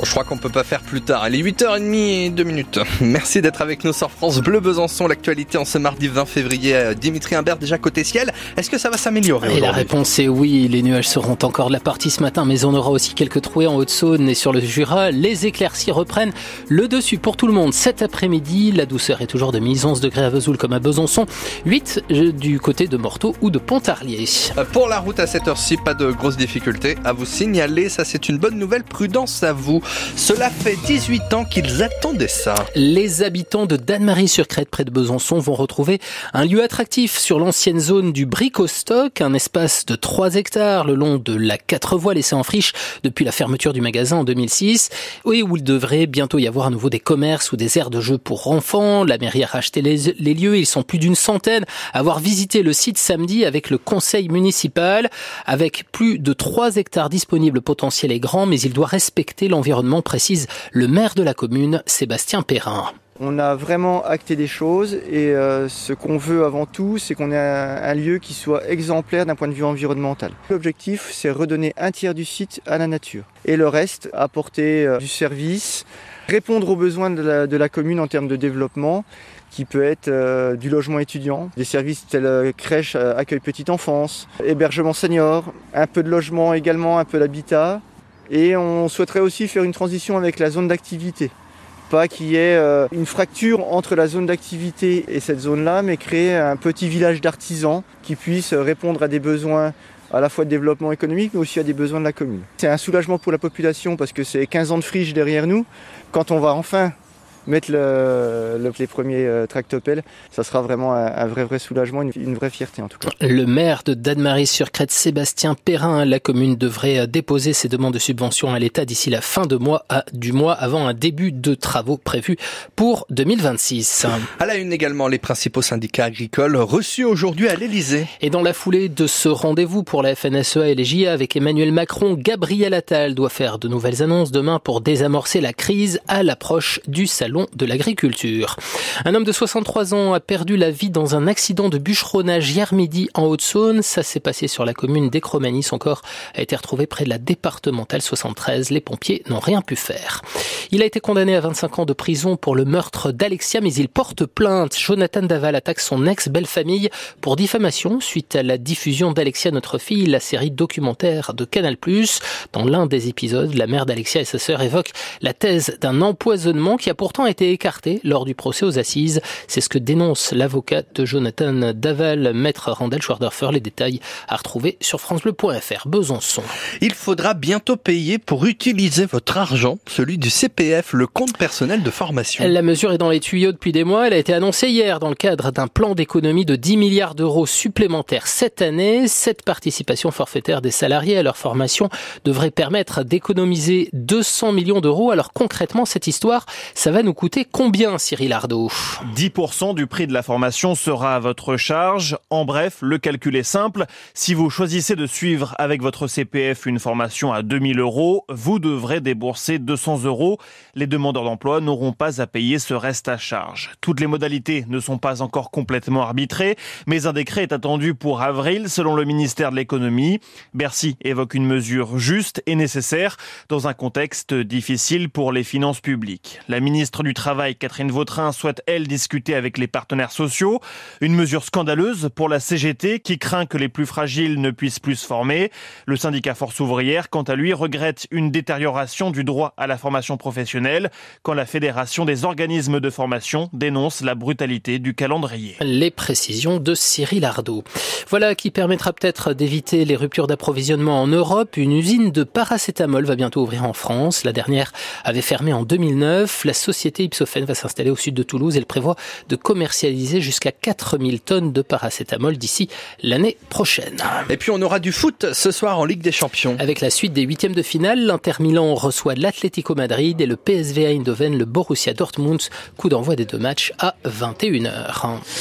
Bon, je crois qu'on peut pas faire plus tard. Elle est 8h30 et 2 minutes. Merci d'être avec nous sur France Bleu Besançon. L'actualité en ce mardi 20 février. Euh, Dimitri Imbert, déjà côté ciel. Est-ce que ça va s'améliorer Et la réponse est oui. Les nuages seront encore de la partie ce matin, mais on aura aussi quelques trouées en Haute-Saône et sur le Jura. Les éclaircies reprennent le dessus pour tout le monde cet après-midi. La douceur est toujours de mise 11 degrés à Vesoul comme à Besançon, 8 euh, du côté de Morteau ou de Pontarlier. Euh, Pour la route à cette heure-ci, pas de grosses difficultés à vous signaler. Ça, c'est une bonne nouvelle. Prudence à vous. Cela fait 18 ans qu'ils attendaient ça. Les habitants de Danemarie-sur-Crète, près de Besançon, vont retrouver un lieu attractif sur l'ancienne zone du Bricostock, un espace de 3 hectares le long de la 4 voies laissée en friche depuis la fermeture du magasin en 2006, et où il devrait bientôt y avoir à nouveau des commerces ou des aires de jeux pour enfants. La mairie a racheté les, les lieux, ils sont plus d'une centaine avoir visité le site samedi avec le conseil municipal, avec plus de 3 hectares disponibles potentiels et grands, mais il doit respecter l'environnement, précise le maire de la commune, Sébastien Perrin. On a vraiment acté des choses et euh, ce qu'on veut avant tout, c'est qu'on ait un, lieu qui soit exemplaire d'un point de vue environnemental. L'objectif, c'est redonner un tiers du site à la nature et le reste, apporter euh, du service, répondre aux besoins de la, commune en termes de développement qui peut être euh, du logement étudiant, des services tels crèche, accueil petite enfance, hébergement senior, un peu de logement également, un peu d'habitat. Et on souhaiterait aussi faire une transition avec la zone d'activité pas qu'il y ait euh, une fracture entre la zone d'activité et cette zone-là, mais créer un petit village d'artisans qui puisse répondre à des besoins à la fois de développement économique, mais aussi à des besoins de la commune. C'est un soulagement pour la population parce que c'est 15 ans de friche derrière nous. Quand on va enfin mettre le, le, les premiers euh, tractopelles, ça sera vraiment un, un, vrai vrai soulagement, une, une, vraie fierté en tout cas. Le maire de Danemarie-sur-Crète, Sébastien Perrin, la commune devrait déposer ses demandes de subvention à l'État d'ici la fin de mois à, du mois avant un début de travaux prévus pour 2026. À la une également, les principaux syndicats agricoles reçus aujourd'hui à l'Élysée. Et dans la foulée de ce rendez-vous pour la FNSEA et les JA avec Emmanuel Macron, Gabriel Attal doit faire de nouvelles annonces demain pour désamorcer la crise à l'approche du salon de l'agriculture. Un homme de 63 ans a perdu la vie dans un accident de bûcheronnage hier midi en Haute-Saône. Ça s'est passé sur la commune d'Ecromanie. Son corps a été retrouvé près de la départementale 73. Les pompiers n'ont rien pu faire. Il a été condamné à 25 ans de prison pour le meurtre d'Alexia, mais il porte plainte. Jonathan Daval attaque son ex-belle-famille pour diffamation suite à la diffusion d'Alexia, notre fille, la série documentaire de Canal+. Dans l'un des épisodes, la mère d'Alexia et sa sœur évoquent la thèse d'un empoisonnement qui a pourtant été écarté lors du procès aux assises. C'est ce que dénonce l'avocat de Jonathan Daval, maître Randall Schwarderfer. Les détails à retrouver sur francebleu.fr. Besançon. Il faudra bientôt payer pour utiliser votre argent, celui du CPF, le compte personnel de formation. La mesure est dans les tuyaux depuis des mois. Elle a été annoncée hier dans le cadre d'un plan d'économie de 10 milliards d'euros supplémentaires cette année. Cette participation forfaitaire des salariés à leur formation devrait permettre d'économiser 200 millions d'euros. Alors concrètement, cette histoire, ça va nous coûter combien, Cyril Ardo 10% du prix de la formation sera à votre charge. En bref, le calcul est simple. Si vous choisissez de suivre avec votre CPF une formation à 2000 euros, vous devrez débourser 200 euros. Les demandeurs d'emploi n'auront pas à payer ce reste à charge. Toutes les modalités ne sont pas encore complètement arbitrées, mais un décret est attendu pour avril selon le ministère de l'économie. Bercy évoque une mesure juste et nécessaire dans un contexte difficile pour les finances publiques. La ministre du Travail, Catherine Vautrin, souhaite, elle, discuter avec les partenaires sociaux. Une mesure scandaleuse pour la CGT qui craint que les plus fragiles ne puissent plus se former. Le syndicat Force ouvrière, quant à lui, regrette une détérioration du droit à la formation professionnelle quand la Fédération des organismes de formation dénonce la brutalité du calendrier. Les précisions de Cyril Ardo. Voilà qui permettra peut-être d'éviter les ruptures d'approvisionnement en Europe. Une usine de paracétamol va bientôt ouvrir en France. La dernière avait fermé en 2009. La société Ipsophène va s'installer au sud de Toulouse. Elle prévoit de commercialiser jusqu'à 4000 tonnes de paracétamol d'ici l'année prochaine. Et puis on aura du foot ce soir en Ligue des Champions. Avec la suite des huitièmes de finale, l'Inter Milan reçoit l'Atlético Madrid et le PSV Eindhoven le Borussia Dortmund. Coup d'envoi des deux matchs à 21h.